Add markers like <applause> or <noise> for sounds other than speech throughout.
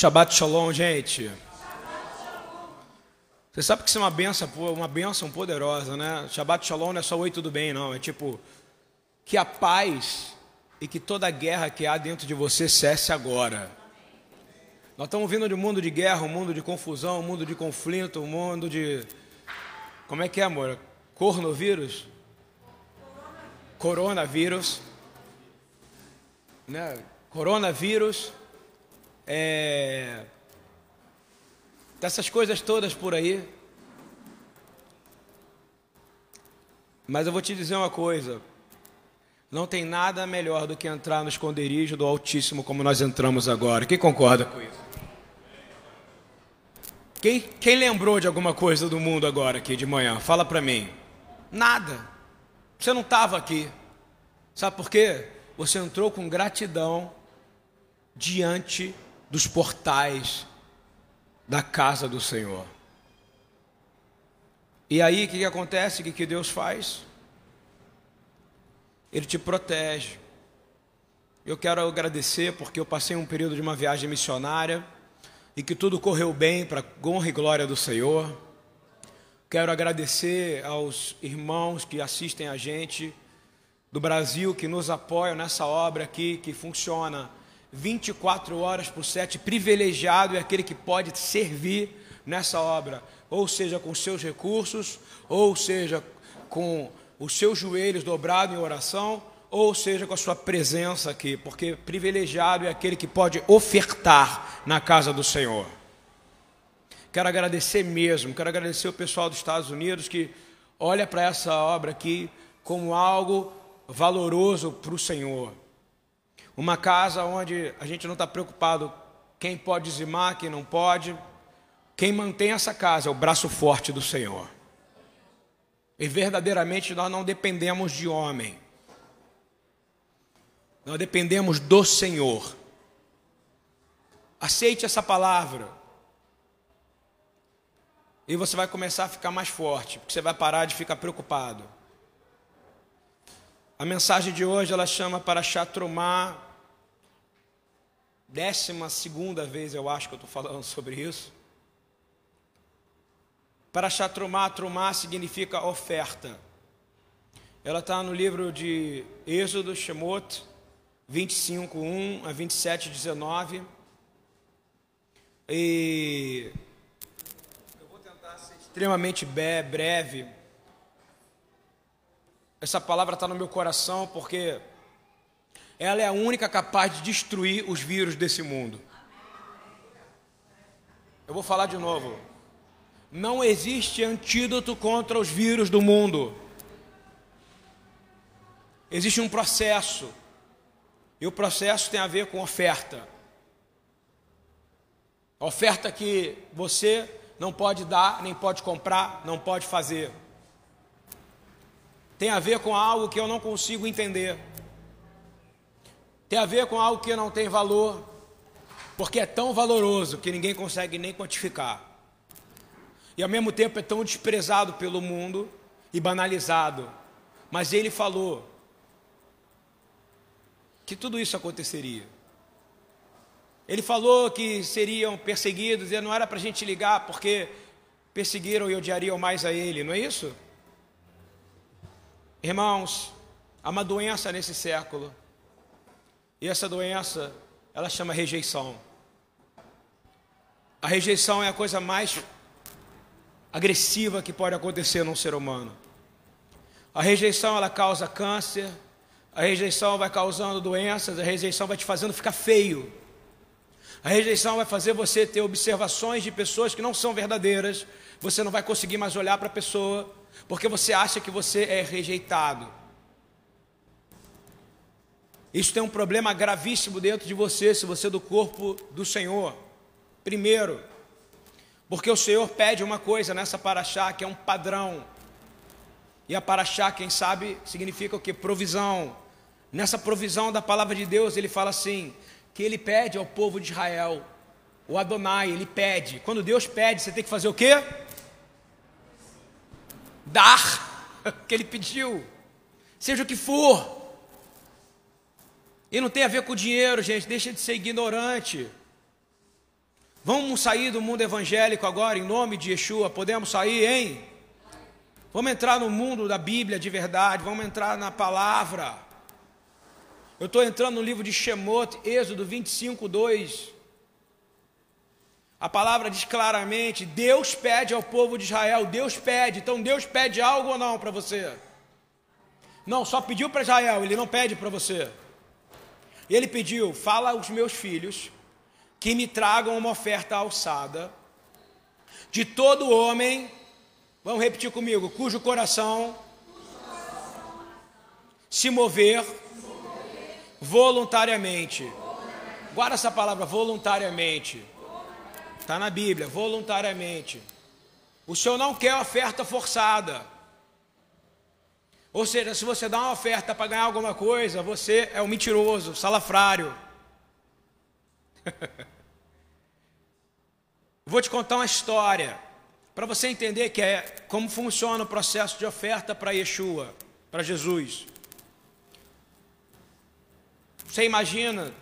Shabbat Shalom, gente. Você sabe que isso é uma benção, uma benção poderosa, né? Shabbat Shalom não é só oi tudo bem, não. É tipo que a paz e que toda a guerra que há dentro de você cesse agora. Nós estamos vindo de um mundo de guerra, um mundo de confusão, um mundo de conflito, um mundo de como é que é, amor? Cornovírus? Coronavírus. Né? Coronavírus. É... Dessas coisas todas por aí. Mas eu vou te dizer uma coisa. Não tem nada melhor do que entrar no esconderijo do Altíssimo como nós entramos agora. Quem concorda com isso? Quem, quem lembrou de alguma coisa do mundo agora aqui de manhã? Fala para mim. Nada. Você não estava aqui. Sabe por quê? Você entrou com gratidão diante dos portais da casa do Senhor. E aí o que, que acontece? O que, que Deus faz? Ele te protege. Eu quero agradecer porque eu passei um período de uma viagem missionária e que tudo correu bem para honra e glória do Senhor. Quero agradecer aos irmãos que assistem a gente do Brasil, que nos apoiam nessa obra aqui, que funciona 24 horas por 7. Privilegiado é aquele que pode servir nessa obra, ou seja, com seus recursos, ou seja, com os seus joelhos dobrados em oração, ou seja, com a sua presença aqui, porque privilegiado é aquele que pode ofertar na casa do Senhor. Quero agradecer mesmo, quero agradecer o pessoal dos Estados Unidos que olha para essa obra aqui como algo valoroso para o Senhor. Uma casa onde a gente não está preocupado quem pode dizimar, quem não pode. Quem mantém essa casa é o braço forte do Senhor. E verdadeiramente nós não dependemos de homem. Nós dependemos do Senhor. Aceite essa palavra. E você vai começar a ficar mais forte, porque você vai parar de ficar preocupado. A mensagem de hoje ela chama para chatrumar. Décima segunda vez eu acho que eu estou falando <laughs> sobre isso. Para chatrumar, trumar significa oferta. Ela está no livro de Êxodo, Shemot, 25, 1 a 27, 19. E eu vou tentar ser extremamente breve. Essa palavra está no meu coração porque ela é a única capaz de destruir os vírus desse mundo. Eu vou falar de novo. Não existe antídoto contra os vírus do mundo. Existe um processo e o processo tem a ver com oferta. Oferta que você não pode dar, nem pode comprar, não pode fazer. Tem a ver com algo que eu não consigo entender. Tem a ver com algo que não tem valor, porque é tão valoroso que ninguém consegue nem quantificar. E ao mesmo tempo é tão desprezado pelo mundo e banalizado. Mas ele falou: que tudo isso aconteceria. Ele falou que seriam perseguidos, e não era para a gente ligar porque perseguiram e odiariam mais a ele, não é isso? Irmãos, há uma doença nesse século, e essa doença, ela chama rejeição. A rejeição é a coisa mais agressiva que pode acontecer num ser humano. A rejeição ela causa câncer, a rejeição vai causando doenças, a rejeição vai te fazendo ficar feio. A rejeição vai fazer você ter observações de pessoas que não são verdadeiras. Você não vai conseguir mais olhar para a pessoa, porque você acha que você é rejeitado. Isso tem um problema gravíssimo dentro de você, se você é do corpo do Senhor. Primeiro, porque o Senhor pede uma coisa nessa paraxá, que é um padrão. E a paraxá, quem sabe, significa o que? Provisão. Nessa provisão da palavra de Deus, ele fala assim: que ele pede ao povo de Israel, o Adonai, ele pede. Quando Deus pede, você tem que fazer o quê? Dar o <laughs> que ele pediu, seja o que for. E não tem a ver com dinheiro, gente, deixa de ser ignorante. Vamos sair do mundo evangélico agora, em nome de Yeshua? Podemos sair, hein? Vamos entrar no mundo da Bíblia de verdade, vamos entrar na palavra. Eu estou entrando no livro de Shemot, Êxodo 25, 2. A palavra diz claramente: Deus pede ao povo de Israel, Deus pede, então Deus pede algo ou não para você? Não, só pediu para Israel, ele não pede para você. Ele pediu: fala aos meus filhos que me tragam uma oferta alçada de todo homem, vamos repetir comigo, cujo coração se mover voluntariamente. Guarda essa palavra voluntariamente. Está na Bíblia, voluntariamente. O Senhor não quer oferta forçada. Ou seja, se você dá uma oferta para ganhar alguma coisa, você é um mentiroso, salafrário. <laughs> Vou te contar uma história para você entender que é como funciona o processo de oferta para Yeshua, para Jesus. Você imagina,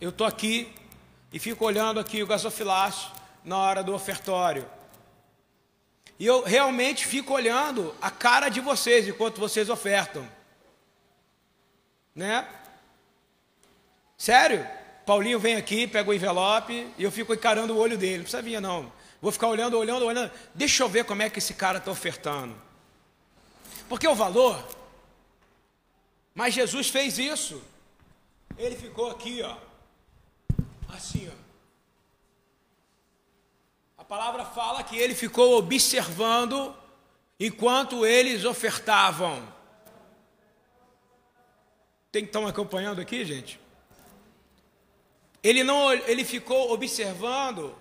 eu estou aqui e fico olhando aqui o gasofilácio na hora do ofertório. E eu realmente fico olhando a cara de vocês enquanto vocês ofertam. Né? Sério? Paulinho vem aqui, pega o envelope e eu fico encarando o olho dele. Não precisa vir, não. Vou ficar olhando, olhando, olhando. Deixa eu ver como é que esse cara está ofertando. Porque o valor. Mas Jesus fez isso. Ele ficou aqui, ó. Assim, ó. Palavra fala que ele ficou observando enquanto eles ofertavam. Tem que estar acompanhando aqui, gente? Ele não, ele ficou observando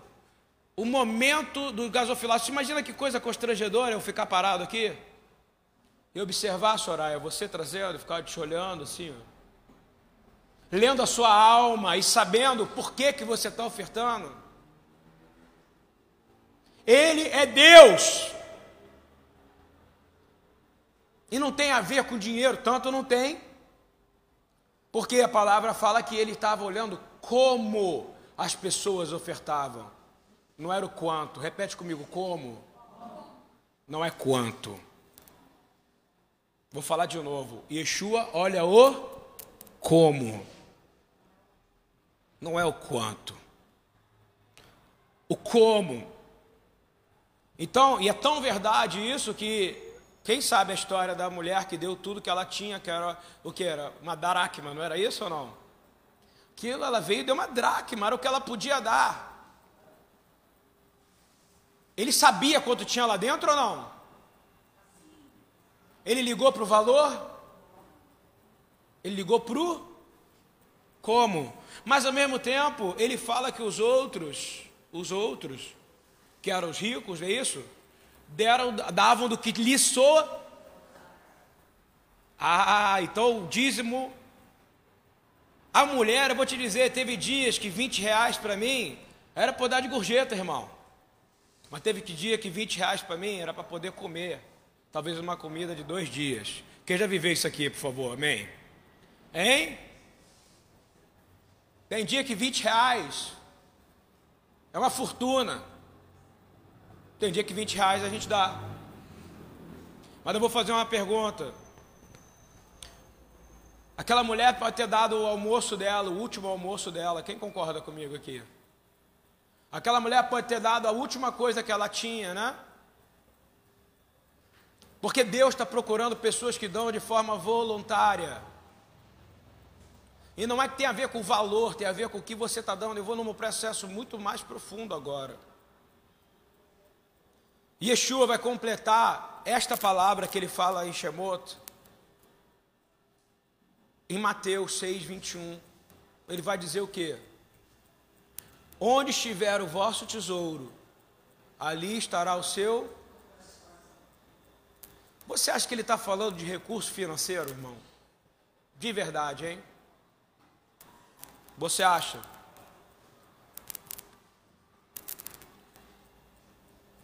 o momento do gasofilácio. Imagina que coisa constrangedora eu ficar parado aqui e observar, Soraya, você trazendo, ficar te olhando assim, lendo a sua alma e sabendo por que que você está ofertando. Ele é Deus. E não tem a ver com dinheiro, tanto não tem. Porque a palavra fala que ele estava olhando como as pessoas ofertavam. Não era o quanto. Repete comigo, como? Não é quanto. Vou falar de novo. Yeshua olha o como. Não é o quanto. O como. Então, e é tão verdade isso que quem sabe a história da mulher que deu tudo que ela tinha, que era o que era? Uma daracma, não era isso ou não? Aquilo ela veio e deu uma dracma, era o que ela podia dar. Ele sabia quanto tinha lá dentro ou não? Ele ligou para o valor? Ele ligou para o como? Mas ao mesmo tempo, ele fala que os outros, os outros, que eram os ricos, é isso? deram, davam do que lhe soa. Ah, então o dízimo. A mulher, eu vou te dizer, teve dias que 20 reais para mim era para dar de gorjeta, irmão. Mas teve que dia que 20 reais para mim era para poder comer. Talvez uma comida de dois dias. Quem já viveu isso aqui, por favor? Amém? Hein? Tem dia que 20 reais é uma fortuna. Tem dia que 20 reais a gente dá. Mas eu vou fazer uma pergunta. Aquela mulher pode ter dado o almoço dela, o último almoço dela. Quem concorda comigo aqui? Aquela mulher pode ter dado a última coisa que ela tinha, né? Porque Deus está procurando pessoas que dão de forma voluntária. E não é que tem a ver com o valor, tem a ver com o que você está dando. Eu vou num processo muito mais profundo agora. Yeshua vai completar esta palavra que ele fala em Shemot, em Mateus 6, 21. Ele vai dizer o que? Onde estiver o vosso tesouro, ali estará o seu. Você acha que ele está falando de recurso financeiro, irmão? De verdade, hein? Você acha?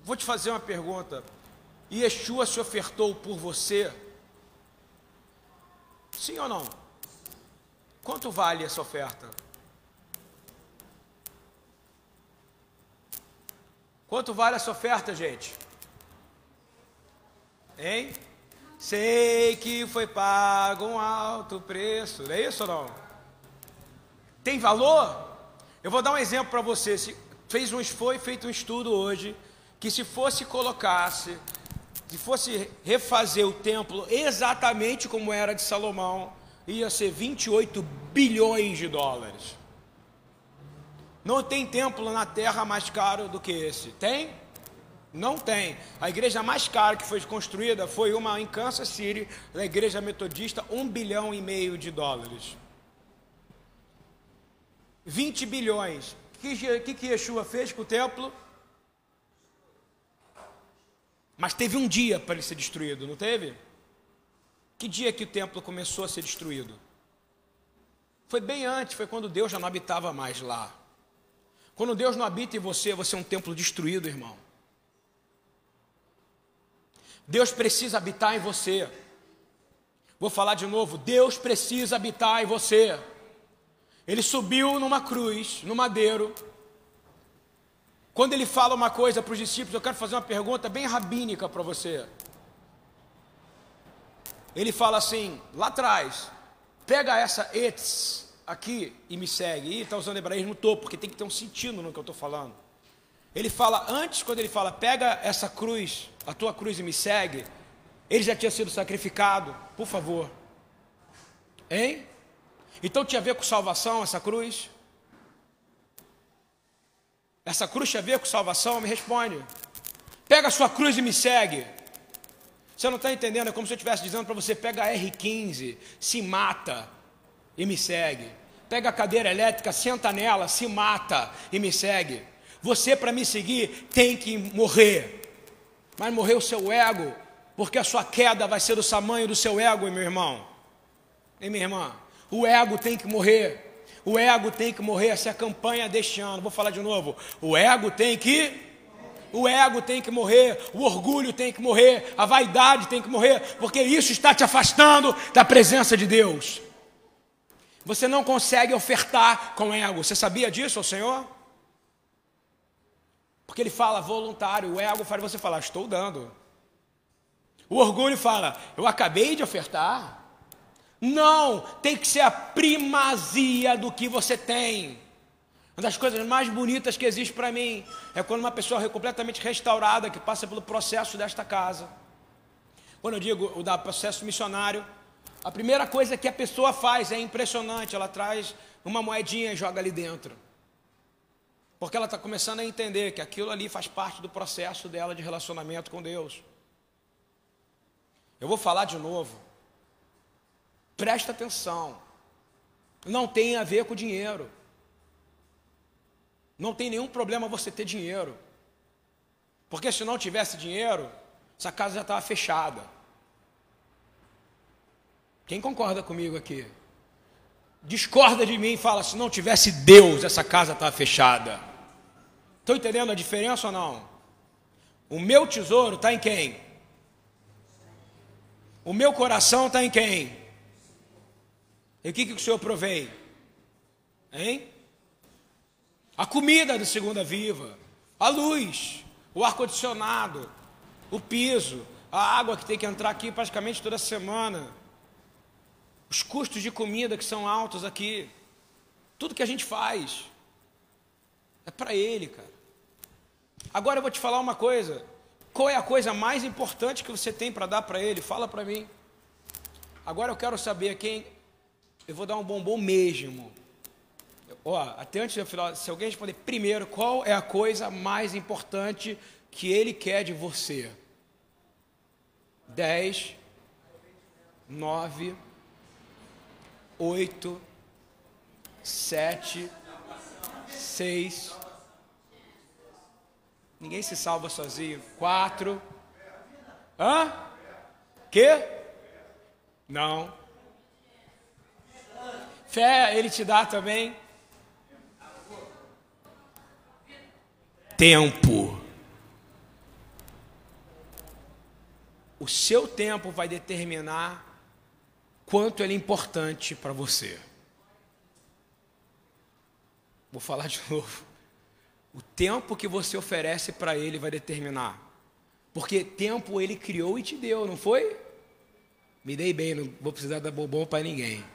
Vou te fazer uma pergunta. Yeshua se ofertou por você? Sim ou não? Quanto vale essa oferta? Quanto vale essa oferta, gente? Hein? Sei que foi pago um alto preço. Não é isso ou não? Tem valor? Eu vou dar um exemplo para você. Se fez um, foi feito um estudo hoje que se fosse colocasse, se fosse refazer o templo exatamente como era de Salomão, ia ser 28 bilhões de dólares. Não tem templo na terra mais caro do que esse. Tem? Não tem. A igreja mais cara que foi construída foi uma em Kansas City, da igreja metodista, um bilhão e meio de dólares. 20 bilhões. O que, que, que Yeshua fez com o templo? Mas teve um dia para ele ser destruído, não teve? Que dia que o templo começou a ser destruído? Foi bem antes, foi quando Deus já não habitava mais lá. Quando Deus não habita em você, você é um templo destruído, irmão. Deus precisa habitar em você. Vou falar de novo: Deus precisa habitar em você. Ele subiu numa cruz, no madeiro. Quando ele fala uma coisa para os discípulos, eu quero fazer uma pergunta bem rabínica para você. Ele fala assim, lá atrás, pega essa etz aqui e me segue. E está usando hebraísmo todo, porque tem que ter um sentido no que eu estou falando. Ele fala, antes, quando ele fala, pega essa cruz, a tua cruz e me segue, ele já tinha sido sacrificado, por favor. Hein? Então tinha a ver com salvação essa cruz? Essa cruz tinha a ver com salvação? Me responde. Pega a sua cruz e me segue. Você não está entendendo? É como se eu estivesse dizendo para você: pega a R15, se mata e me segue. Pega a cadeira elétrica, senta nela, se mata e me segue. Você, para me seguir, tem que morrer. Mas morrer o seu ego, porque a sua queda vai ser do tamanho do seu ego, meu irmão. E minha irmã? O ego tem que morrer. O ego tem que morrer. Essa é a campanha deste ano. Vou falar de novo. O ego tem que. O ego tem que morrer, o orgulho tem que morrer, a vaidade tem que morrer, porque isso está te afastando da presença de Deus. Você não consegue ofertar com ego. Você sabia disso, ao Senhor? Porque ele fala voluntário, o ego faz você falar, estou dando. O orgulho fala, eu acabei de ofertar. Não, tem que ser a primazia do que você tem. Uma das coisas mais bonitas que existe para mim é quando uma pessoa é completamente restaurada, que passa pelo processo desta casa. Quando eu digo o da processo missionário, a primeira coisa que a pessoa faz é impressionante, ela traz uma moedinha e joga ali dentro. Porque ela está começando a entender que aquilo ali faz parte do processo dela de relacionamento com Deus. Eu vou falar de novo. Presta atenção. Não tem a ver com dinheiro. Não tem nenhum problema você ter dinheiro. Porque se não tivesse dinheiro, essa casa já estava fechada. Quem concorda comigo aqui? Discorda de mim e fala: se não tivesse Deus, essa casa estava fechada. Estão entendendo a diferença ou não? O meu tesouro está em quem? O meu coração está em quem? E o que, que o Senhor provém? Hein? A comida da segunda viva, a luz, o ar-condicionado, o piso, a água que tem que entrar aqui praticamente toda semana, os custos de comida que são altos aqui, tudo que a gente faz é para Ele, cara. Agora eu vou te falar uma coisa. Qual é a coisa mais importante que você tem para dar para ele? Fala para mim. Agora eu quero saber quem. Eu vou dar um bombom mesmo. Ó, até antes eu falar, se alguém responder primeiro, qual é a coisa mais importante que ele quer de você? Dez, nove, oito, sete, seis, Ninguém se salva sozinho. Quatro. Hã? Que? Não. Fé ele te dá também. Tempo. O seu tempo vai determinar quanto ele é importante para você. Vou falar de <laughs> novo. O tempo que você oferece para Ele vai determinar. Porque tempo Ele criou e te deu, não foi? Me dei bem, não vou precisar dar bobão para ninguém.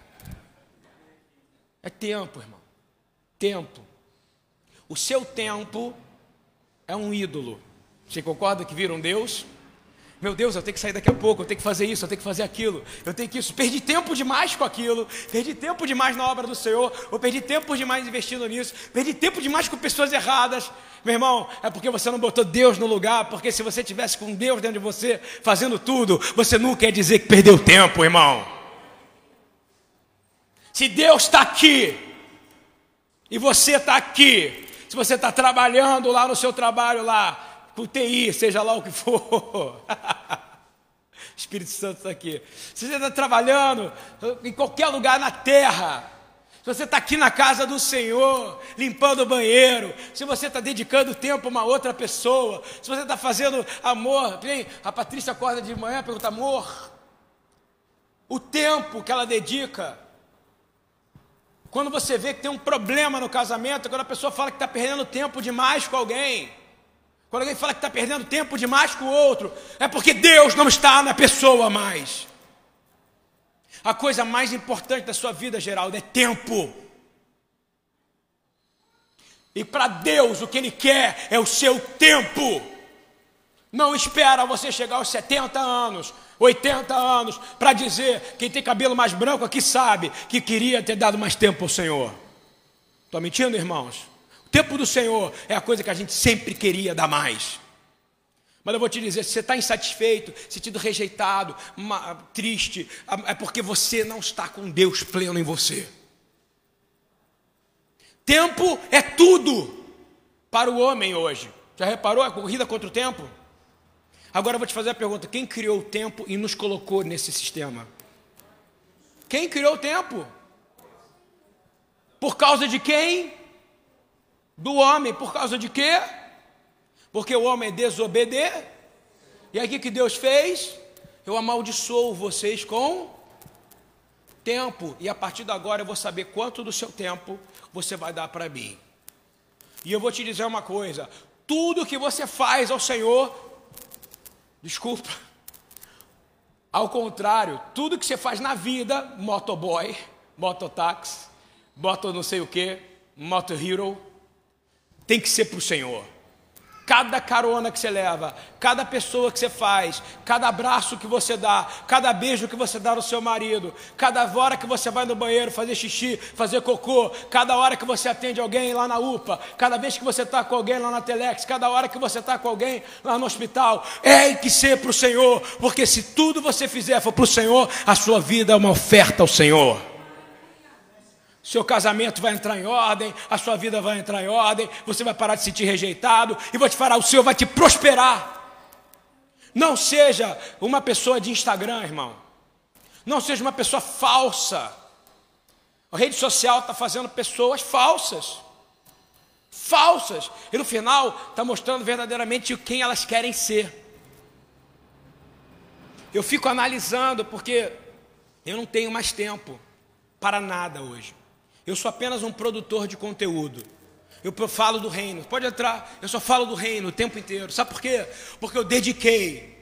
É tempo, irmão. Tempo. O seu tempo é um ídolo. Você concorda que vira um Deus? Meu Deus, eu tenho que sair daqui a pouco, eu tenho que fazer isso, eu tenho que fazer aquilo, eu tenho que isso. Perdi tempo demais com aquilo, perdi tempo demais na obra do Senhor, ou perdi tempo demais investindo nisso, perdi tempo demais com pessoas erradas. Meu irmão, é porque você não botou Deus no lugar, porque se você tivesse com Deus dentro de você, fazendo tudo, você nunca ia dizer que perdeu tempo, irmão. Se Deus está aqui, e você está aqui, se você está trabalhando lá no seu trabalho lá, por TI, seja lá o que for. <laughs> Espírito Santo está aqui. Se você está trabalhando em qualquer lugar na terra, se você está aqui na casa do Senhor, limpando o banheiro, se você está dedicando tempo a uma outra pessoa, se você está fazendo amor, a Patrícia acorda de manhã e pergunta, amor, o tempo que ela dedica, quando você vê que tem um problema no casamento, quando a pessoa fala que está perdendo tempo demais com alguém, quando alguém fala que está perdendo tempo demais com o outro, é porque Deus não está na pessoa mais. A coisa mais importante da sua vida, Geraldo, é tempo. E para Deus o que Ele quer é o seu tempo. Não espera você chegar aos 70 anos, 80 anos, para dizer, quem tem cabelo mais branco aqui sabe, que queria ter dado mais tempo ao Senhor. Estou mentindo, irmãos? O tempo do Senhor é a coisa que a gente sempre queria dar mais. Mas eu vou te dizer, se você está insatisfeito, sentido rejeitado, triste, é porque você não está com Deus pleno em você. Tempo é tudo para o homem hoje. Já reparou a corrida contra o tempo? Agora eu vou te fazer a pergunta: quem criou o tempo e nos colocou nesse sistema? Quem criou o tempo? Por causa de quem? do homem. Por causa de quê? Porque o homem é desobediente. E aí o que Deus fez? Eu amaldiçoo vocês com tempo. E a partir de agora eu vou saber quanto do seu tempo você vai dar para mim. E eu vou te dizer uma coisa: tudo que você faz ao Senhor, desculpa, ao contrário, tudo que você faz na vida, motoboy, mototáxi, moto não sei o que, moto hero, tem que ser para o Senhor. Cada carona que você leva, cada pessoa que você faz, cada abraço que você dá, cada beijo que você dá no seu marido, cada hora que você vai no banheiro fazer xixi, fazer cocô, cada hora que você atende alguém lá na UPA, cada vez que você está com alguém lá na Telex, cada hora que você está com alguém lá no hospital, é que ser para o Senhor, porque se tudo você fizer for para o Senhor, a sua vida é uma oferta ao Senhor seu casamento vai entrar em ordem, a sua vida vai entrar em ordem, você vai parar de se sentir rejeitado e vou te falar, o Senhor vai te prosperar. Não seja uma pessoa de Instagram, irmão. Não seja uma pessoa falsa. A rede social está fazendo pessoas falsas. Falsas. E no final está mostrando verdadeiramente quem elas querem ser. Eu fico analisando porque eu não tenho mais tempo para nada hoje. Eu sou apenas um produtor de conteúdo. Eu falo do reino. Pode entrar, eu só falo do reino o tempo inteiro. Sabe por quê? Porque eu dediquei,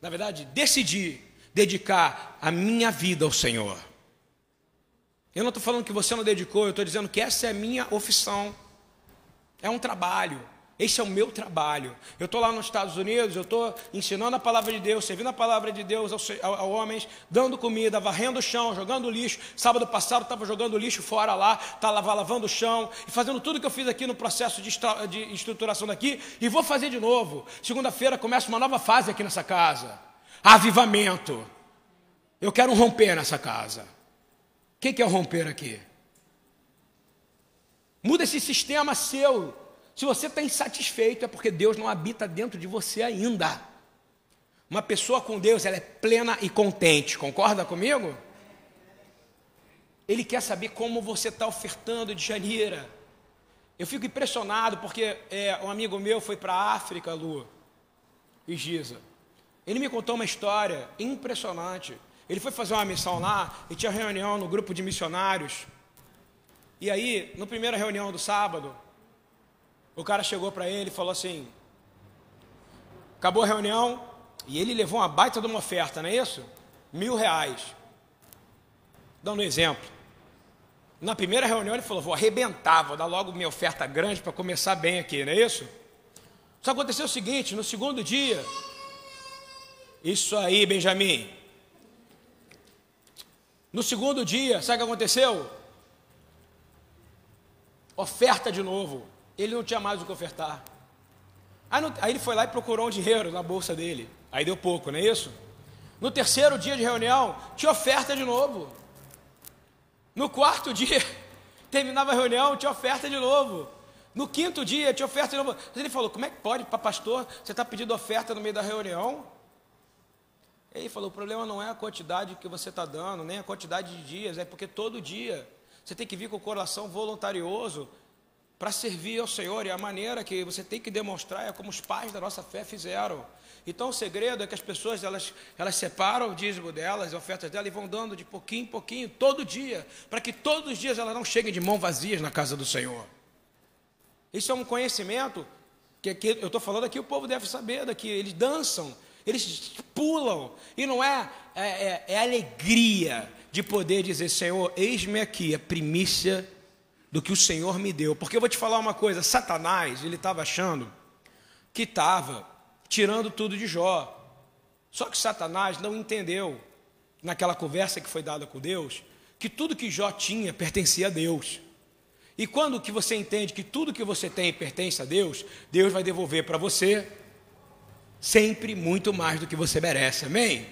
na verdade, decidi dedicar a minha vida ao Senhor. Eu não estou falando que você não dedicou, eu estou dizendo que essa é a minha ofissão. É um trabalho. Esse é o meu trabalho. Eu estou lá nos Estados Unidos, eu estou ensinando a palavra de Deus, servindo a palavra de Deus aos, aos homens, dando comida, varrendo o chão, jogando lixo. Sábado passado estava jogando lixo fora lá, estava lavando o chão e fazendo tudo que eu fiz aqui no processo de, de estruturação daqui e vou fazer de novo. Segunda-feira começa uma nova fase aqui nessa casa. Avivamento. Eu quero um romper nessa casa. O que é o romper aqui? Muda esse sistema seu se você está insatisfeito, é porque Deus não habita dentro de você ainda. Uma pessoa com Deus, ela é plena e contente, concorda comigo? Ele quer saber como você está ofertando de janeira. Eu fico impressionado porque é, um amigo meu foi para a África, Lu, e Giza. Ele me contou uma história impressionante. Ele foi fazer uma missão lá e tinha reunião no grupo de missionários. E aí, na primeira reunião do sábado, O cara chegou para ele e falou assim: acabou a reunião e ele levou uma baita de uma oferta, não é isso? Mil reais. Dando um exemplo. Na primeira reunião ele falou: vou arrebentar, vou dar logo minha oferta grande para começar bem aqui, não é isso? Só aconteceu o seguinte: no segundo dia, isso aí, Benjamin. No segundo dia, sabe o que aconteceu? Oferta de novo. Ele não tinha mais o que ofertar. Aí, aí ele foi lá e procurou um dinheiro na bolsa dele. Aí deu pouco, não é isso? No terceiro dia de reunião, tinha oferta de novo. No quarto <laughs> dia, terminava a reunião, tinha oferta de novo. No quinto dia, tinha oferta de novo. Ele falou: Como é que pode, para pastor, você está pedindo oferta no meio da reunião? Ele falou: O problema não é a quantidade que você está dando, nem a quantidade de dias, é porque todo dia você tem que vir com o coração voluntarioso para servir ao Senhor, e a maneira que você tem que demonstrar é como os pais da nossa fé fizeram. Então o segredo é que as pessoas elas, elas separam o dízimo delas, as ofertas delas, e vão dando de pouquinho em pouquinho, todo dia, para que todos os dias elas não cheguem de mãos vazias na casa do Senhor. Isso é um conhecimento que, que eu estou falando aqui, o povo deve saber daqui. Eles dançam, eles pulam, e não é, é, é, é alegria de poder dizer: Senhor, eis-me aqui a primícia do que o Senhor me deu. Porque eu vou te falar uma coisa: Satanás, ele estava achando que estava tirando tudo de Jó. Só que Satanás não entendeu, naquela conversa que foi dada com Deus, que tudo que Jó tinha pertencia a Deus. E quando que você entende que tudo que você tem pertence a Deus, Deus vai devolver para você sempre muito mais do que você merece. Amém?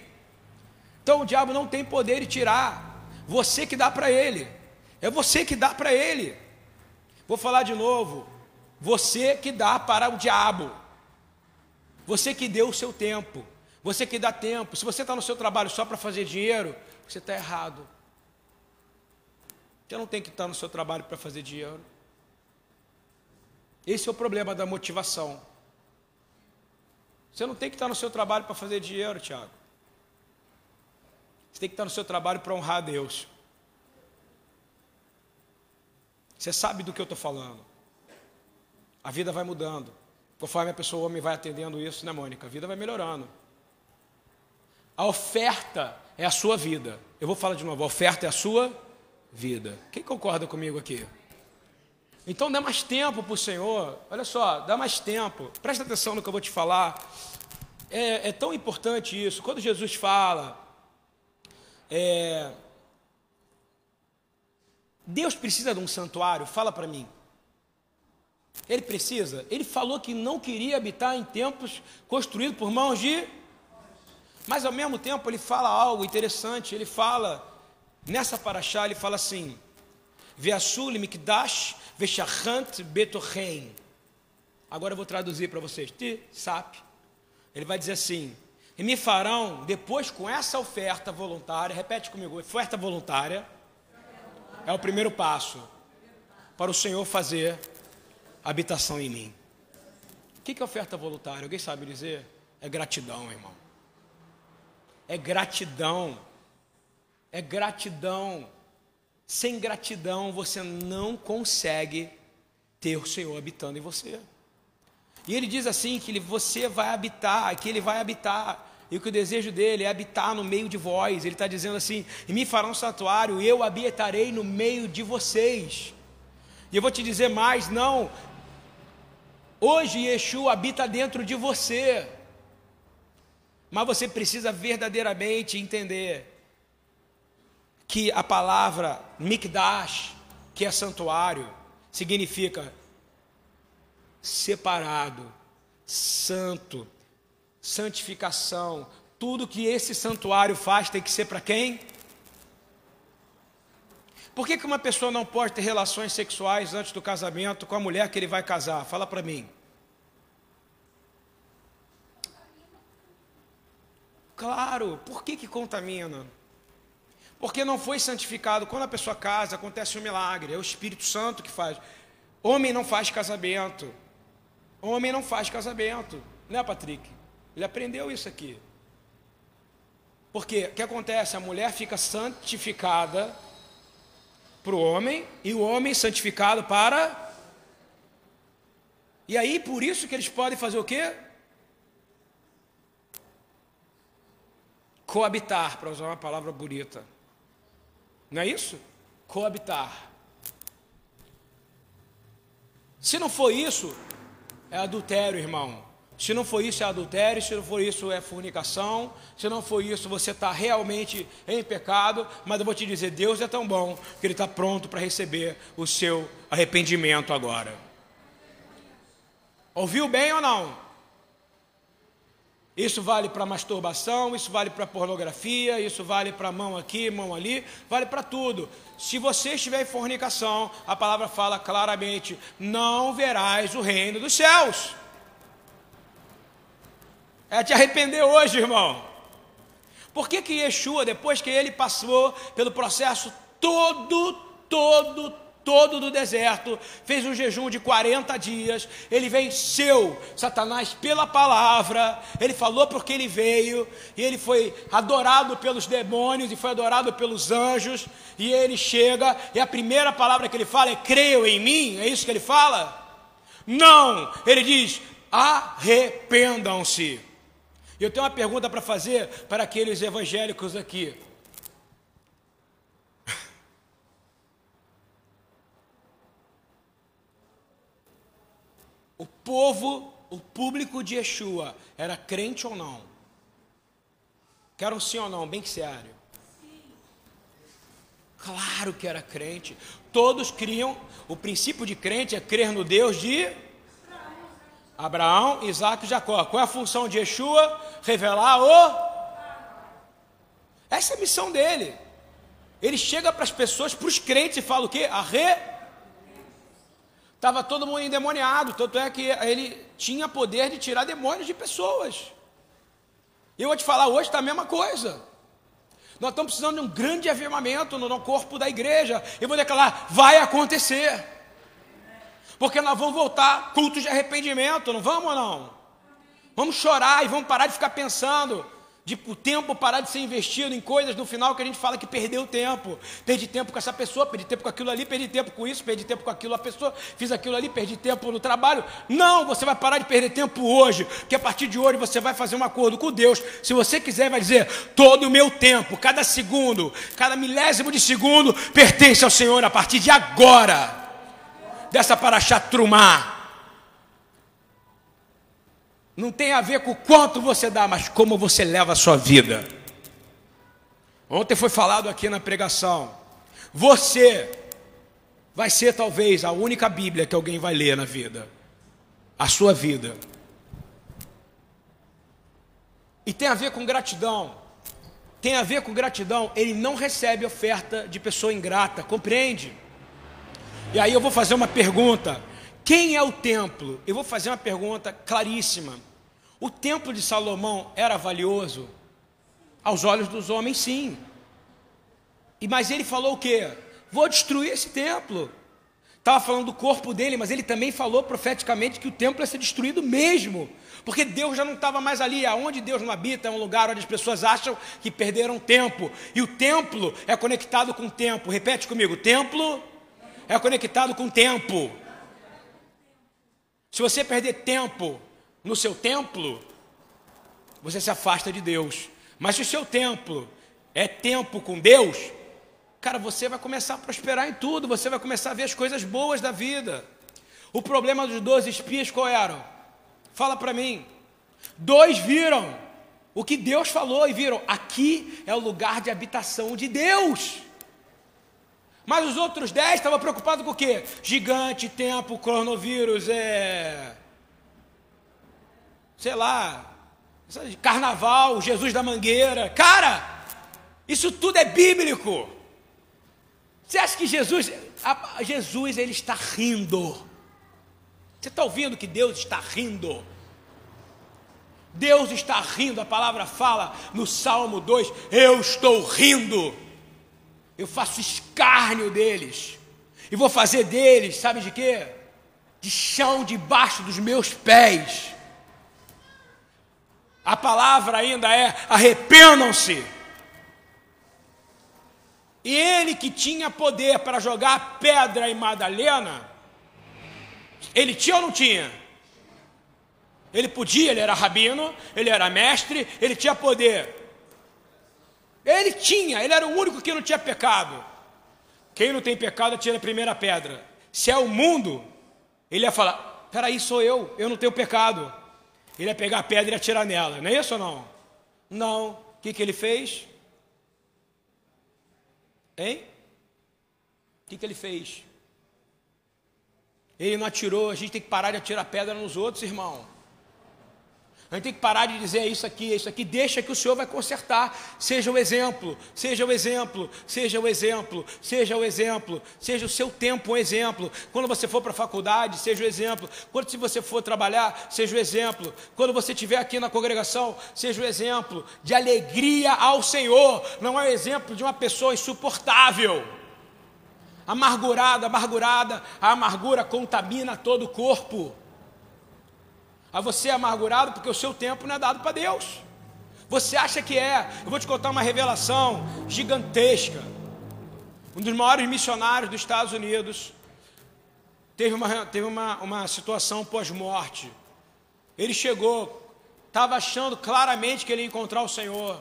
Então o diabo não tem poder de tirar, você que dá para ele. É você que dá para ele. Vou falar de novo. Você que dá para o diabo. Você que deu o seu tempo. Você que dá tempo. Se você está no seu trabalho só para fazer dinheiro, você está errado. Você não tem que estar no seu trabalho para fazer dinheiro. Esse é o problema da motivação. Você não tem que estar no seu trabalho para fazer dinheiro, Tiago. Você tem que estar no seu trabalho para honrar a Deus. Você sabe do que eu estou falando. A vida vai mudando. Conforme a pessoa, o homem vai atendendo isso, né, Mônica? A vida vai melhorando. A oferta é a sua vida. Eu vou falar de novo: a oferta é a sua vida. Quem concorda comigo aqui? Então dá mais tempo para o Senhor. Olha só, dá mais tempo. Presta atenção no que eu vou te falar. É, é tão importante isso. Quando Jesus fala, é, Deus precisa de um santuário? Fala para mim. Ele precisa? Ele falou que não queria habitar em templos construídos por mãos de. Mas ao mesmo tempo ele fala algo interessante. Ele fala, nessa paraxá, ele fala assim: Veasul mikdash veshachant betorrein. Agora eu vou traduzir para vocês. Ti, sap. Ele vai dizer assim: E me farão, depois com essa oferta voluntária, repete comigo, oferta voluntária é o primeiro passo para o Senhor fazer habitação em mim. O que é oferta voluntária? Alguém sabe dizer? É gratidão, irmão. É gratidão. É gratidão. Sem gratidão você não consegue ter o Senhor habitando em você. E ele diz assim que ele, você vai habitar, que ele vai habitar e que o desejo dele é habitar no meio de vós. Ele está dizendo assim: e me farão um santuário, eu habitarei no meio de vocês. E eu vou te dizer mais: não, hoje Yeshua habita dentro de você, mas você precisa verdadeiramente entender que a palavra mikdash, que é santuário, significa separado, santo, santificação, tudo que esse santuário faz tem que ser para quem? Por que, que uma pessoa não pode ter relações sexuais antes do casamento com a mulher que ele vai casar? Fala para mim. Claro, por que, que contamina? Porque não foi santificado. Quando a pessoa casa, acontece um milagre. É o Espírito Santo que faz. Homem não faz casamento. Homem não faz casamento. Né, Patrick? Ele aprendeu isso aqui. Porque o que acontece? A mulher fica santificada para o homem e o homem santificado para. E aí, por isso que eles podem fazer o quê? Coabitar, para usar uma palavra bonita. Não é isso? Coabitar. Se não for isso, é adultério, irmão. Se não for isso, é adultério. Se não for isso, é fornicação. Se não for isso, você está realmente em pecado. Mas eu vou te dizer: Deus é tão bom que Ele está pronto para receber o seu arrependimento agora. Ouviu bem ou não? Isso vale para masturbação, isso vale para pornografia, isso vale para mão aqui, mão ali, vale para tudo. Se você estiver em fornicação, a palavra fala claramente: não verás o reino dos céus. É te arrepender hoje, irmão. Por que que Yeshua, depois que ele passou pelo processo todo, todo, todo do deserto, fez um jejum de 40 dias, ele venceu Satanás pela palavra, ele falou porque ele veio, e ele foi adorado pelos demônios e foi adorado pelos anjos, e ele chega, e a primeira palavra que ele fala é: creio em mim, é isso que ele fala? Não, ele diz: arrependam-se. Eu tenho uma pergunta para fazer para aqueles evangélicos aqui. o povo, o público de Yeshua era crente ou não? Quero um sim ou não, bem sério. Claro que era crente. Todos criam. O princípio de crente é crer no Deus de Abraão, Isaac e Jacó. Qual é a função de Yeshua? Revelar o. Essa é a missão dele. Ele chega para as pessoas, para os crentes, e fala o quê? A re Estava todo mundo endemoniado, tanto é que ele tinha poder de tirar demônios de pessoas. E eu vou te falar, hoje está a mesma coisa. Nós estamos precisando de um grande avivamento no corpo da igreja. Eu vou declarar, vai acontecer. Porque nós vamos voltar cultos de arrependimento, não vamos ou não? Vamos chorar e vamos parar de ficar pensando de o tempo parar de ser investido em coisas no final que a gente fala que perdeu tempo. Perdi tempo com essa pessoa, perdi tempo com aquilo ali, perdi tempo com isso, perdi tempo com aquilo a pessoa, fiz aquilo ali, perdi tempo no trabalho. Não, você vai parar de perder tempo hoje, que a partir de hoje você vai fazer um acordo com Deus. Se você quiser, vai dizer: todo o meu tempo, cada segundo, cada milésimo de segundo pertence ao Senhor a partir de agora. Dessa para trumar não tem a ver com o quanto você dá, mas como você leva a sua vida. Ontem foi falado aqui na pregação. Você vai ser talvez a única Bíblia que alguém vai ler na vida. A sua vida. E tem a ver com gratidão. Tem a ver com gratidão. Ele não recebe oferta de pessoa ingrata, compreende? E aí eu vou fazer uma pergunta. Quem é o templo? Eu vou fazer uma pergunta claríssima. O templo de Salomão era valioso? Aos olhos dos homens, sim. E mas ele falou o quê? Vou destruir esse templo. Estava falando do corpo dele, mas ele também falou profeticamente que o templo ia ser destruído mesmo. Porque Deus já não estava mais ali. Aonde Deus não habita é um lugar onde as pessoas acham que perderam tempo. E o templo é conectado com o tempo. Repete comigo: templo é conectado com o tempo. Se você perder tempo no seu templo, você se afasta de Deus. Mas se o seu templo é tempo com Deus, cara, você vai começar a prosperar em tudo, você vai começar a ver as coisas boas da vida. O problema dos doze espias qual era? Fala para mim. Dois viram o que Deus falou e viram, aqui é o lugar de habitação de Deus. Mas os outros dez estavam preocupados com o quê? Gigante, tempo, coronavírus, é sei lá, carnaval, Jesus da Mangueira. Cara, isso tudo é bíblico. Você acha que Jesus, Jesus ele está rindo? Você está ouvindo que Deus está rindo? Deus está rindo, a palavra fala no Salmo 2: Eu estou rindo, eu faço escárnio deles, e vou fazer deles, sabe de quê? De chão debaixo dos meus pés. A palavra ainda é: arrependam-se. E ele que tinha poder para jogar pedra em Madalena, ele tinha ou não tinha? Ele podia, ele era rabino, ele era mestre, ele tinha poder. Ele tinha, ele era o único que não tinha pecado. Quem não tem pecado tira a primeira pedra. Se é o mundo, ele ia falar: peraí, sou eu, eu não tenho pecado. Ele ia pegar a pedra e atirar nela, não é isso ou não? Não. O que, que ele fez? Hein? O que, que ele fez? Ele não atirou, a gente tem que parar de atirar pedra nos outros, irmão. A gente tem que parar de dizer isso aqui, isso aqui, deixa que o Senhor vai consertar. Seja o exemplo, seja o exemplo, seja o exemplo, seja o exemplo, seja o seu tempo um exemplo. Quando você for para a faculdade, seja o exemplo. Quando se você for trabalhar, seja o exemplo. Quando você estiver aqui na congregação, seja o exemplo de alegria ao Senhor. Não é o exemplo de uma pessoa insuportável. Amargurada, amargurada, a amargura contamina todo o corpo. A você é amargurado porque o seu tempo não é dado para Deus. Você acha que é? Eu vou te contar uma revelação gigantesca. Um dos maiores missionários dos Estados Unidos teve uma, teve uma, uma situação pós-morte. Ele chegou, estava achando claramente que ele ia encontrar o Senhor.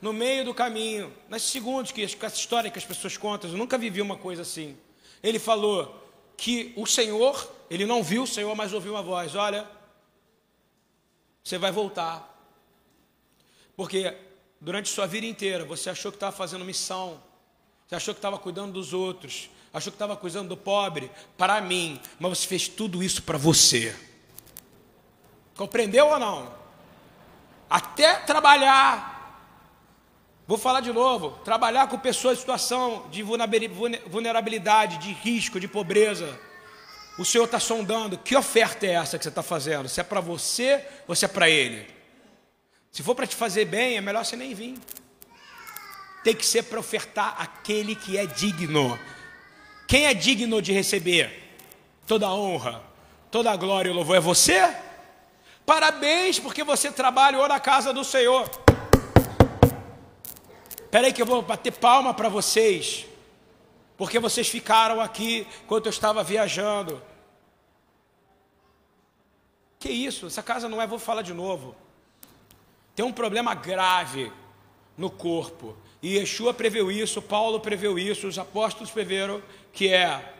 No meio do caminho, nas segundos que essa história que as pessoas contam, eu nunca vivi uma coisa assim. Ele falou que o Senhor, ele não viu o Senhor, mas ouviu uma voz: Olha, você vai voltar. Porque durante sua vida inteira você achou que estava fazendo missão, você achou que estava cuidando dos outros, achou que estava cuidando do pobre para mim, mas você fez tudo isso para você. Compreendeu ou não? Até trabalhar. Vou falar de novo: trabalhar com pessoas em situação de vulnerabilidade, de risco, de pobreza o Senhor está sondando que oferta é essa que você está fazendo? Se é para você ou se é para Ele? Se for para te fazer bem, é melhor você nem vir. Tem que ser para ofertar aquele que é digno. Quem é digno de receber toda a honra, toda a glória e o louvor? É você? Parabéns, porque você trabalhou na casa do Senhor. Espera aí que eu vou bater palma para vocês, porque vocês ficaram aqui enquanto eu estava viajando. Que isso? Essa casa não é, vou falar de novo. Tem um problema grave no corpo. E Yeshua preveu isso, Paulo preveu isso, os apóstolos preveram que é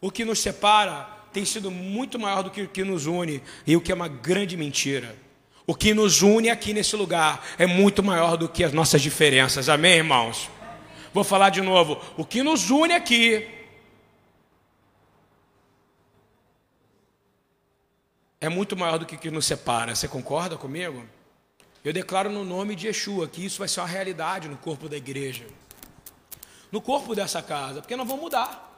o que nos separa tem sido muito maior do que o que nos une, e o que é uma grande mentira. O que nos une aqui nesse lugar é muito maior do que as nossas diferenças. Amém, irmãos? Vou falar de novo. O que nos une aqui é muito maior do que o que nos separa. Você concorda comigo? Eu declaro no nome de Yeshua que isso vai ser uma realidade no corpo da igreja, no corpo dessa casa, porque nós vamos mudar.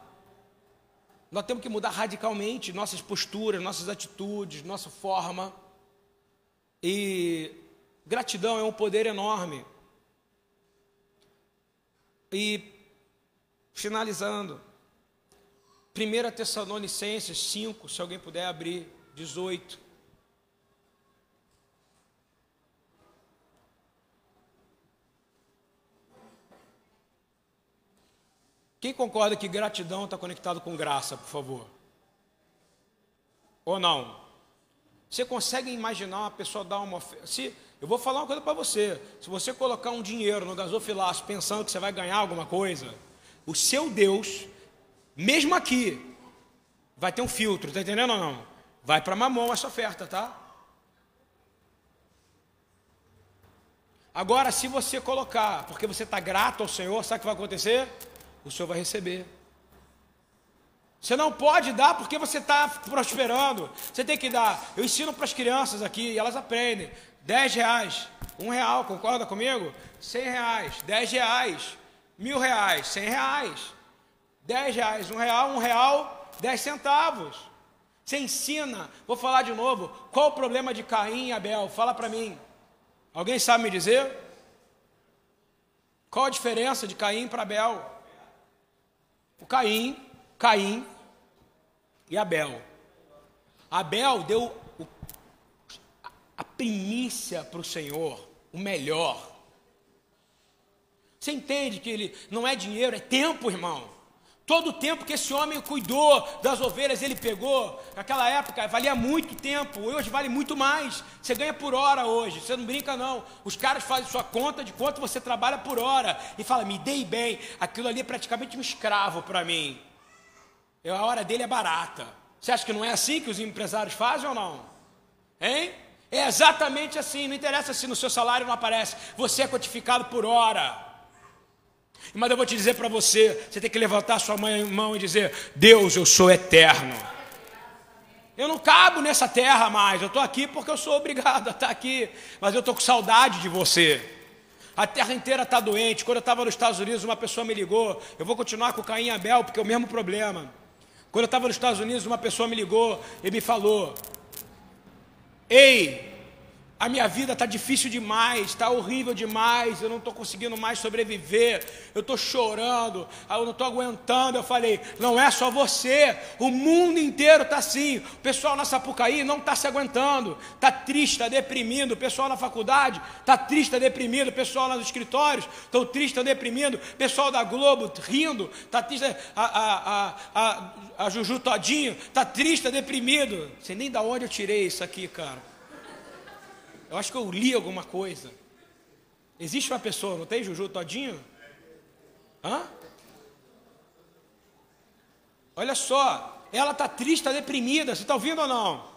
Nós temos que mudar radicalmente nossas posturas, nossas atitudes, nossa forma. E gratidão é um poder enorme. E finalizando, 1 Tessalonicenses 5, se alguém puder abrir. 18. Quem concorda que gratidão está conectado com graça, por favor? Ou não? Você consegue imaginar uma pessoa dar uma oferta? Se, eu vou falar uma coisa para você. Se você colocar um dinheiro no gasofilaço pensando que você vai ganhar alguma coisa, o seu Deus, mesmo aqui, vai ter um filtro, está entendendo ou não? Vai para mamão essa oferta, tá? Agora, se você colocar, porque você está grato ao Senhor, sabe o que vai acontecer? O Senhor vai receber. Você não pode dar porque você está prosperando. Você tem que dar. Eu ensino para as crianças aqui elas aprendem. 10 reais, um real, concorda comigo? 100 reais, 10 reais, mil reais, 100 reais, 10 reais, um real, um real, 10 centavos. Você ensina, vou falar de novo, qual o problema de Caim e Abel? Fala para mim. Alguém sabe me dizer? Qual a diferença de Caim para Abel? O Caim, Caim e Abel. Abel deu o, a primícia para o Senhor, o melhor. Você entende que ele não é dinheiro, é tempo, irmão. Todo o tempo que esse homem cuidou das ovelhas, ele pegou. Naquela época valia muito tempo, hoje vale muito mais. Você ganha por hora hoje, você não brinca não. Os caras fazem sua conta de quanto você trabalha por hora e fala, me dei bem. Aquilo ali é praticamente um escravo para mim. A hora dele é barata. Você acha que não é assim que os empresários fazem ou não? Hein? É exatamente assim. Não interessa se no seu salário não aparece. Você é codificado por hora. Mas eu vou te dizer para você: você tem que levantar sua mão e dizer: Deus, eu sou eterno. Eu não cabo nessa terra mais. Eu estou aqui porque eu sou obrigado a estar aqui. Mas eu estou com saudade de você. A terra inteira está doente. Quando eu estava nos Estados Unidos, uma pessoa me ligou. Eu vou continuar com Caim e Abel, porque é o mesmo problema. Quando eu estava nos Estados Unidos, uma pessoa me ligou e me falou: Ei, a minha vida está difícil demais, está horrível demais, eu não estou conseguindo mais sobreviver, eu estou chorando, eu não estou aguentando. Eu falei, não é só você, o mundo inteiro está assim. O pessoal na Sapucaí não está se aguentando, está triste, está deprimindo. O pessoal na faculdade está triste, está deprimido. O pessoal nos escritórios estão triste, estão deprimindo. O pessoal da Globo rindo, está triste. A, a, a, a, a Juju Todinho está triste, está deprimido. Sei nem da onde eu tirei isso aqui, cara. Eu acho que eu li alguma coisa. Existe uma pessoa, não tem, Juju Todinho? Hã? Olha só, ela está triste, está deprimida, você está ouvindo ou não?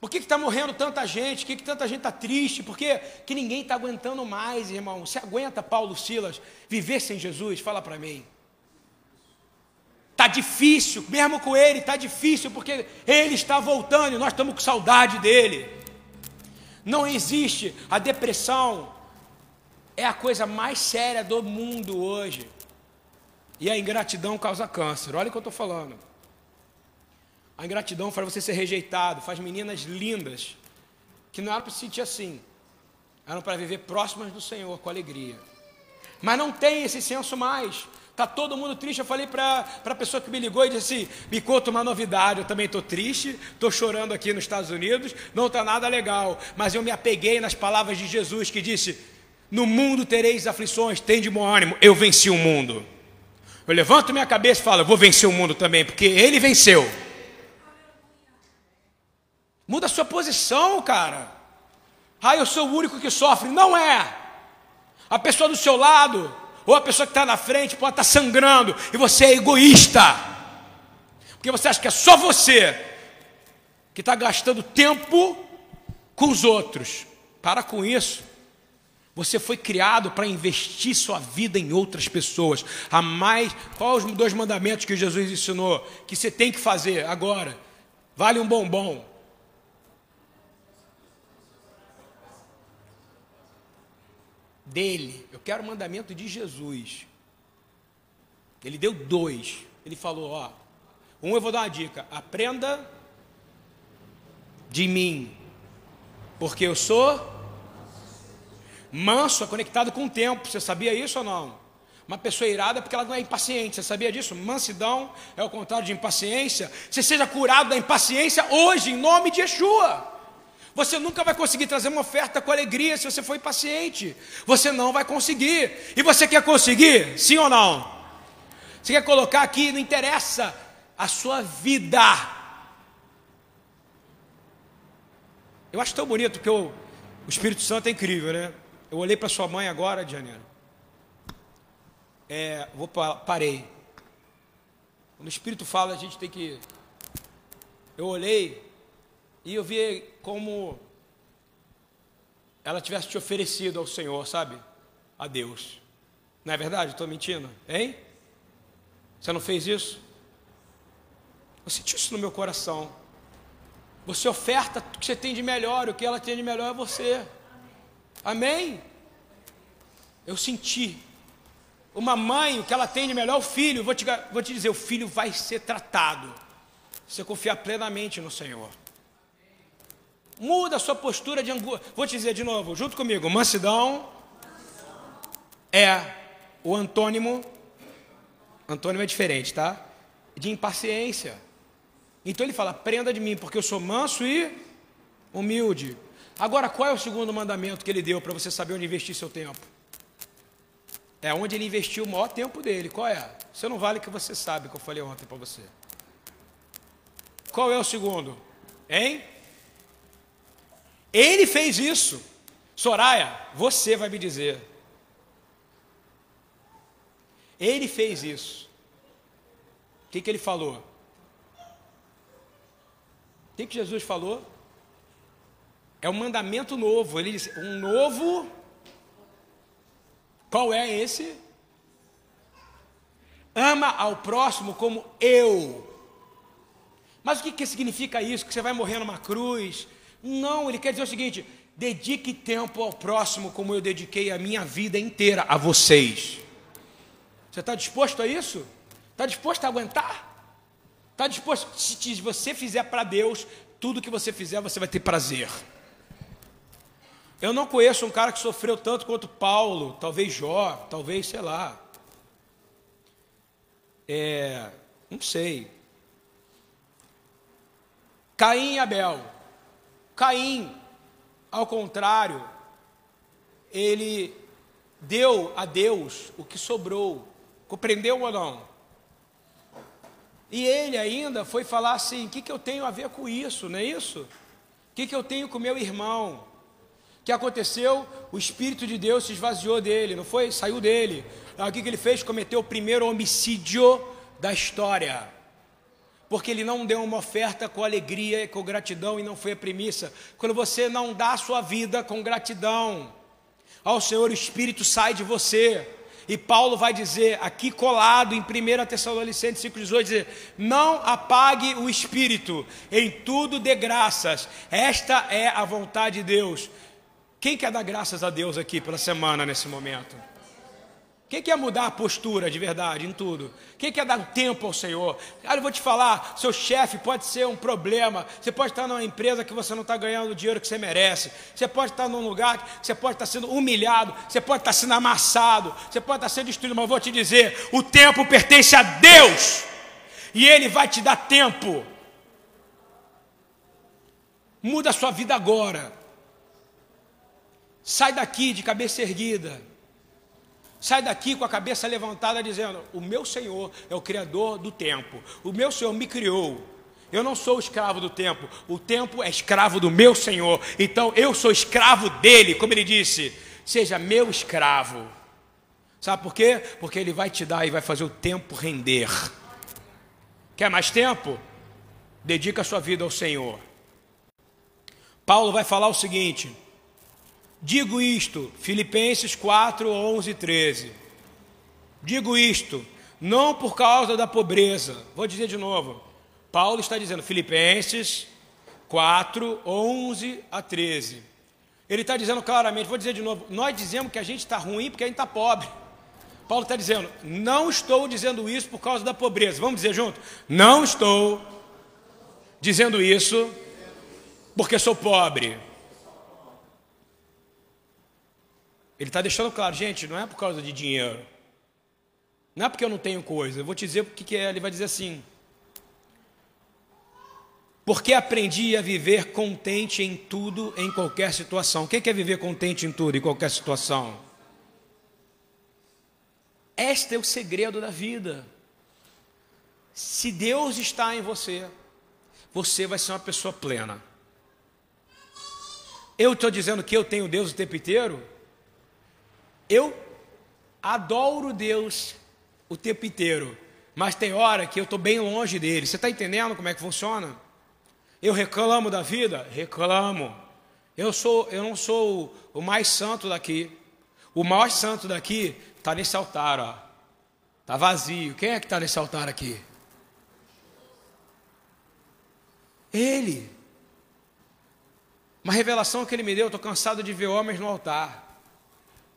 Por que está morrendo tanta gente? Por que, que tanta gente está triste? Por que, que ninguém está aguentando mais, irmão? Você aguenta, Paulo Silas, viver sem Jesus? Fala para mim. Está difícil, mesmo com ele, está difícil, porque ele está voltando e nós estamos com saudade dele. Não existe. A depressão é a coisa mais séria do mundo hoje. E a ingratidão causa câncer. Olha o que eu estou falando. A ingratidão faz você ser rejeitado, faz meninas lindas, que não eram para se sentir assim, eram para viver próximas do Senhor, com alegria. Mas não tem esse senso mais. Está todo mundo triste. Eu falei para a pessoa que me ligou e disse assim: me conta uma novidade. Eu também estou triste, estou chorando aqui nos Estados Unidos, não está nada legal. Mas eu me apeguei nas palavras de Jesus que disse: No mundo tereis aflições, tem de bom ânimo, eu venci o mundo. Eu levanto minha cabeça e falo: Vou vencer o mundo também, porque ele venceu. Muda a sua posição, cara. Ah, eu sou o único que sofre. Não é. A pessoa do seu lado ou a pessoa que está na frente pode estar tá sangrando e você é egoísta, porque você acha que é só você que está gastando tempo com os outros. Para com isso. Você foi criado para investir sua vida em outras pessoas. A mais, quais os dois mandamentos que Jesus ensinou que você tem que fazer agora? Vale um bombom. Dele. Eu quero o mandamento de Jesus. Ele deu dois. Ele falou: ó, um eu vou dar uma dica: aprenda de mim, porque eu sou manso, conectado com o tempo. Você sabia isso ou não? Uma pessoa irada porque ela não é impaciente. Você sabia disso? Mansidão é o contrário de impaciência. Você seja curado da impaciência hoje, em nome de Yeshua. Você nunca vai conseguir trazer uma oferta com alegria se você for impaciente. Você não vai conseguir. E você quer conseguir? Sim ou não? Você quer colocar aqui, não interessa, a sua vida. Eu acho tão bonito que eu, o Espírito Santo é incrível, né? Eu olhei para sua mãe agora, janeiro. É, vou parei. Quando o Espírito fala, a gente tem que. Eu olhei e eu vi como ela tivesse te oferecido ao Senhor, sabe? A Deus. Não é verdade? Estou mentindo? Hein? Você não fez isso? Eu senti isso no meu coração. Você oferta o que você tem de melhor, o que ela tem de melhor é você. Amém? Eu senti. Uma mãe, o que ela tem de melhor, o filho, vou te, vou te dizer, o filho vai ser tratado. Você confiar plenamente no Senhor. Muda a sua postura de angústia. Vou te dizer de novo, junto comigo. Mansidão é o antônimo. Antônimo é diferente, tá? De impaciência. Então ele fala: prenda de mim, porque eu sou manso e humilde. Agora, qual é o segundo mandamento que ele deu para você saber onde investir seu tempo? É onde ele investiu o maior tempo dele. Qual é? Você não vale que você sabe, que eu falei ontem para você. Qual é o segundo? Hein? Ele fez isso. Soraya, você vai me dizer. Ele fez isso. O que, que ele falou? O que, que Jesus falou? É um mandamento novo. Ele disse: um novo. Qual é esse? Ama ao próximo como eu. Mas o que, que significa isso? Que você vai morrer numa cruz? Não, ele quer dizer o seguinte: dedique tempo ao próximo como eu dediquei a minha vida inteira a vocês. Você está disposto a isso? Está disposto a aguentar? Está disposto? Se você fizer para Deus, tudo que você fizer, você vai ter prazer. Eu não conheço um cara que sofreu tanto quanto Paulo, talvez Jó, talvez, sei lá. É, não sei. Caim e Abel. Caim, ao contrário, ele deu a Deus o que sobrou. Compreendeu ou não? E ele ainda foi falar assim: o que, que eu tenho a ver com isso, não é isso? O que, que eu tenho com meu irmão? O que aconteceu? O Espírito de Deus se esvaziou dele, não foi? Saiu dele. o que, que ele fez? Cometeu o primeiro homicídio da história. Porque ele não deu uma oferta com alegria e com gratidão e não foi a premissa. Quando você não dá a sua vida com gratidão ao Senhor, o Espírito sai de você. E Paulo vai dizer, aqui colado em 1 Tessalonicenses 5,18, dizer, não apague o espírito, em tudo dê graças. Esta é a vontade de Deus. Quem quer dar graças a Deus aqui pela semana nesse momento? Quem quer mudar a postura de verdade em tudo? Quem quer dar tempo ao Senhor? Cara, eu vou te falar: seu chefe pode ser um problema. Você pode estar numa empresa que você não está ganhando o dinheiro que você merece. Você pode estar num lugar que você pode estar sendo humilhado. Você pode estar sendo amassado. Você pode estar sendo destruído. Mas eu vou te dizer: o tempo pertence a Deus. E Ele vai te dar tempo. Muda a sua vida agora. Sai daqui de cabeça erguida Sai daqui com a cabeça levantada dizendo: O meu Senhor é o Criador do tempo. O meu Senhor me criou. Eu não sou escravo do tempo. O tempo é escravo do meu Senhor. Então eu sou escravo dele. Como ele disse: Seja meu escravo. Sabe por quê? Porque ele vai te dar e vai fazer o tempo render. Quer mais tempo? Dedica a sua vida ao Senhor. Paulo vai falar o seguinte. Digo isto, Filipenses 4, 11 e 13. Digo isto, não por causa da pobreza. Vou dizer de novo. Paulo está dizendo, Filipenses 4, 11 a 13. Ele está dizendo claramente, vou dizer de novo, nós dizemos que a gente está ruim porque a gente está pobre. Paulo está dizendo, não estou dizendo isso por causa da pobreza. Vamos dizer junto? Não estou dizendo isso porque sou pobre. Ele está deixando claro, gente, não é por causa de dinheiro. Não é porque eu não tenho coisa. Eu vou te dizer o que é. Ele vai dizer assim: Porque aprendi a viver contente em tudo, em qualquer situação. O que é viver contente em tudo, em qualquer situação? Este é o segredo da vida. Se Deus está em você, você vai ser uma pessoa plena. Eu estou dizendo que eu tenho Deus o tempo inteiro? Eu adoro Deus o tempo inteiro, mas tem hora que eu estou bem longe dele. Você está entendendo como é que funciona? Eu reclamo da vida? Reclamo. Eu, sou, eu não sou o mais santo daqui. O mais santo daqui está nesse altar, ó. Está vazio. Quem é que está nesse altar aqui? Ele. Uma revelação que ele me deu, estou cansado de ver homens no altar.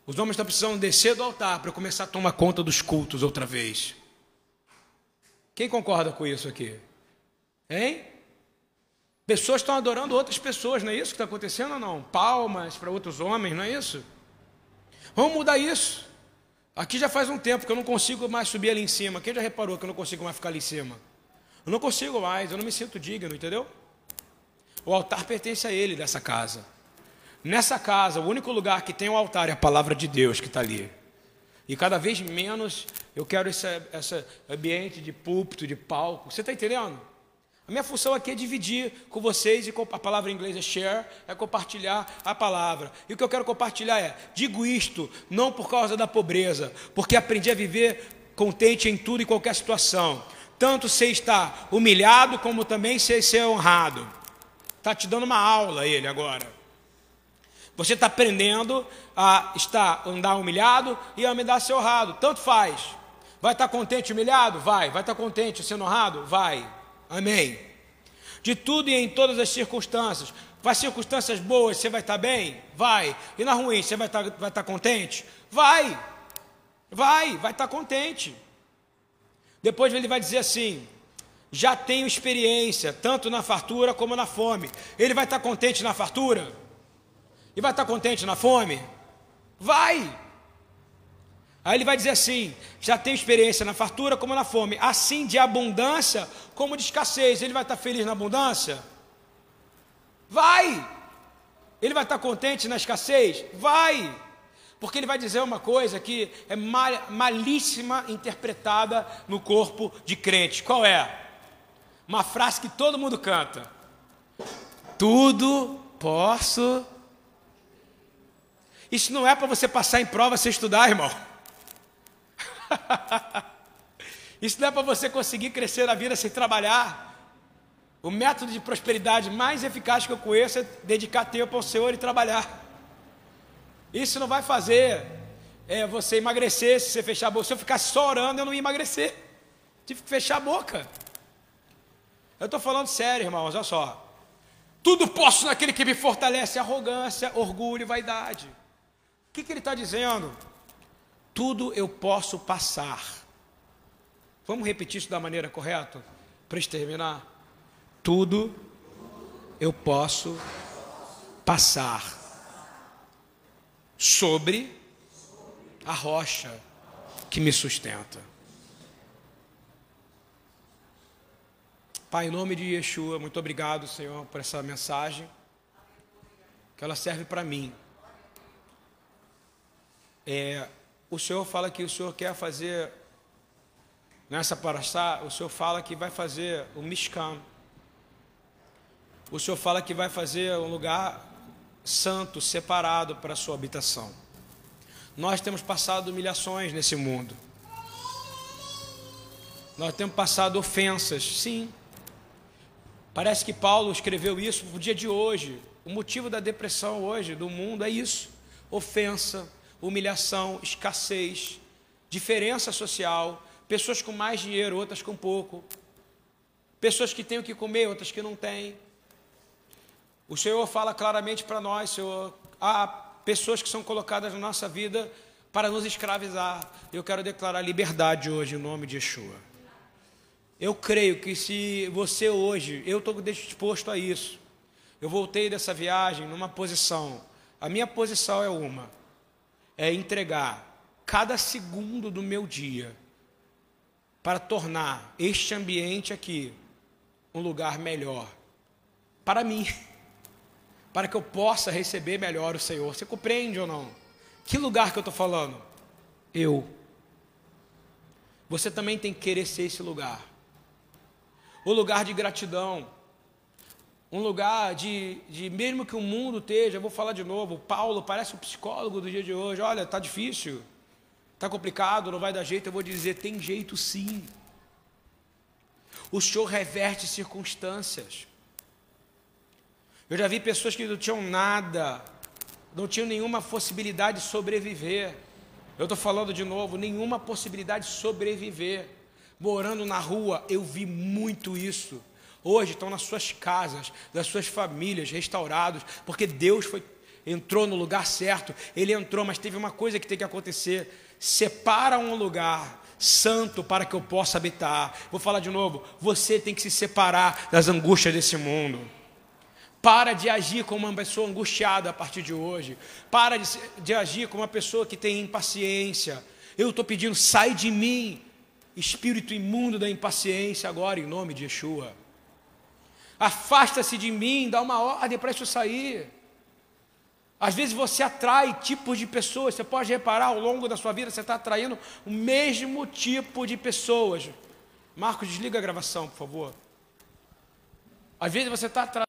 Os homens estão precisando descer do altar para começar a tomar conta dos cultos outra vez. Quem concorda com isso aqui? Hein? Pessoas estão adorando outras pessoas, não é isso que está acontecendo ou não? Palmas para outros homens, não é isso? Vamos mudar isso. Aqui já faz um tempo que eu não consigo mais subir ali em cima. Quem já reparou que eu não consigo mais ficar ali em cima? Eu não consigo mais, eu não me sinto digno, entendeu? O altar pertence a ele dessa casa. Nessa casa, o único lugar que tem o altar é a palavra de Deus que está ali. E cada vez menos eu quero esse, esse ambiente de púlpito, de palco. Você está entendendo? A minha função aqui é dividir com vocês, e a palavra em inglês é share, é compartilhar a palavra. E o que eu quero compartilhar é: digo isto não por causa da pobreza, porque aprendi a viver contente em tudo e qualquer situação. Tanto sei estar humilhado, como também sei ser honrado. Está te dando uma aula ele agora. Você está aprendendo a estar, andar humilhado e a andar ser honrado. Tanto faz. Vai estar contente humilhado? Vai. Vai estar contente sendo honrado? Vai. Amém. De tudo e em todas as circunstâncias. Vai circunstâncias boas, você vai estar bem? Vai. E na ruim, você vai estar, vai estar contente? Vai. Vai, vai estar contente. Depois ele vai dizer assim: já tenho experiência, tanto na fartura como na fome. Ele vai estar contente na fartura? E vai estar contente na fome? Vai! Aí ele vai dizer assim: já tem experiência na fartura como na fome, assim de abundância como de escassez. Ele vai estar feliz na abundância? Vai! Ele vai estar contente na escassez? Vai! Porque ele vai dizer uma coisa que é mal, malíssima interpretada no corpo de crente. Qual é? Uma frase que todo mundo canta. Tudo posso. Isso não é para você passar em prova sem estudar, irmão. <laughs> Isso não é para você conseguir crescer na vida sem trabalhar. O método de prosperidade mais eficaz que eu conheço é dedicar tempo ao Senhor e trabalhar. Isso não vai fazer é, você emagrecer se você fechar a boca. Se eu ficasse só orando, eu não ia emagrecer. Tive que fechar a boca. Eu estou falando sério, irmãos, olha só. Tudo posso naquele que me fortalece, arrogância, orgulho, vaidade. O que, que ele está dizendo? Tudo eu posso passar. Vamos repetir isso da maneira correta? Para terminar. Tudo eu posso passar sobre a rocha que me sustenta. Pai, em nome de Yeshua, muito obrigado, Senhor, por essa mensagem, que ela serve para mim. É, o Senhor fala que o Senhor quer fazer, nessa paraxá, o Senhor fala que vai fazer o Mishkan. O Senhor fala que vai fazer um lugar santo, separado para a sua habitação. Nós temos passado humilhações nesse mundo. Nós temos passado ofensas, sim. Parece que Paulo escreveu isso no dia de hoje. O motivo da depressão hoje do mundo é isso: ofensa, humilhação, escassez, diferença social, pessoas com mais dinheiro, outras com pouco, pessoas que têm o que comer, outras que não têm. O Senhor fala claramente para nós, Senhor, há pessoas que são colocadas na nossa vida para nos escravizar. Eu quero declarar liberdade hoje em nome de Yeshua. Eu creio que se você hoje, eu estou disposto a isso. Eu voltei dessa viagem numa posição. A minha posição é uma: é entregar cada segundo do meu dia para tornar este ambiente aqui um lugar melhor para mim, <laughs> para que eu possa receber melhor o Senhor. Você compreende ou não? Que lugar que eu estou falando? Eu. Você também tem que querer ser esse lugar. O lugar de gratidão um lugar de, de, mesmo que o mundo esteja, eu vou falar de novo, Paulo parece o psicólogo do dia de hoje, olha, está difícil, está complicado, não vai dar jeito, eu vou dizer, tem jeito sim. O Senhor reverte circunstâncias. Eu já vi pessoas que não tinham nada, não tinham nenhuma possibilidade de sobreviver. Eu estou falando de novo, nenhuma possibilidade de sobreviver. Morando na rua, eu vi muito isso hoje estão nas suas casas, nas suas famílias, restaurados, porque Deus foi, entrou no lugar certo. Ele entrou, mas teve uma coisa que tem que acontecer: separa um lugar santo para que eu possa habitar. Vou falar de novo: você tem que se separar das angústias desse mundo. Para de agir como uma pessoa angustiada a partir de hoje. Para de, de agir como uma pessoa que tem impaciência. Eu estou pedindo, sai de mim, espírito imundo da impaciência, agora, em nome de Yeshua. Afasta-se de mim, dá uma ordem para isso sair. Às vezes você atrai tipos de pessoas, você pode reparar ao longo da sua vida, você está atraindo o mesmo tipo de pessoas. Marcos, desliga a gravação, por favor. Às vezes você está atraindo.